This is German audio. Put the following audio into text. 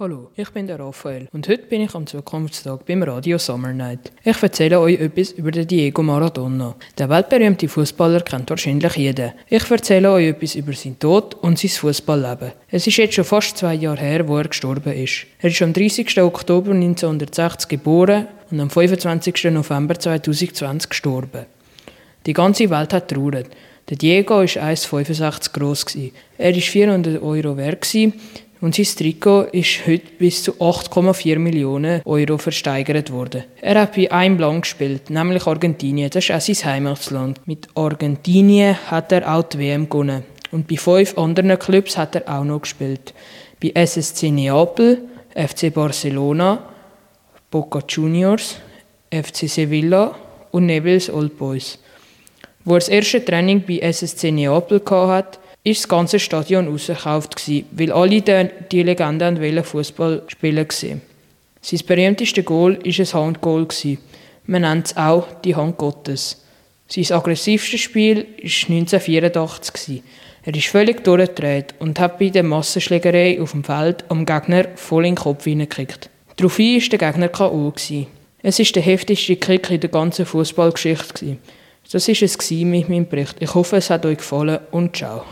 Hallo, ich bin der Raphael und heute bin ich am Zukunftstag beim Radio Summer Night. Ich erzähle euch etwas über den Diego Maradona. Der weltberühmte Fußballer kennt wahrscheinlich jeder. Ich erzähle euch etwas über seinen Tod und sein Fußballleben. Es ist jetzt schon fast zwei Jahre her, wo er gestorben ist. Er ist am 30. Oktober 1960 geboren und am 25. November 2020 gestorben. Die ganze Welt hat trauert. Der Diego war 1,65 groß. Er war 400 Euro wert und sein Trikot ist heute bis zu 8,4 Millionen Euro versteigert worden. Er hat bei einem Land gespielt, nämlich Argentinien. Das ist auch sein Heimatland. Mit Argentinien hat er auch die WM gewonnen. Und bei fünf anderen Clubs hat er auch noch gespielt. Bei SSC Neapel, FC Barcelona, Boca Juniors, FC Sevilla und Neville's Old Boys. Wo er das erste Training bei SSC Neapel hatte, ist das ganze Stadion ausverkauft weil alle die Legenden wollen Fußball spielen wollten. Sein berühmtestes Goal war ein Handgoal. Man nennt es auch die Hand Gottes. Sein aggressivstes Spiel war 1984. Er ist völlig durchgedreht und hat bei der Massenschlägerei auf dem Feld am Gegner voll in den Kopf hineingekriegt. Daraufhin war der Gegner K.O. Es war der heftigste Kick in der ganzen Fußballgeschichte. Das war es mit meinem Bericht. Ich hoffe, es hat euch gefallen und ciao.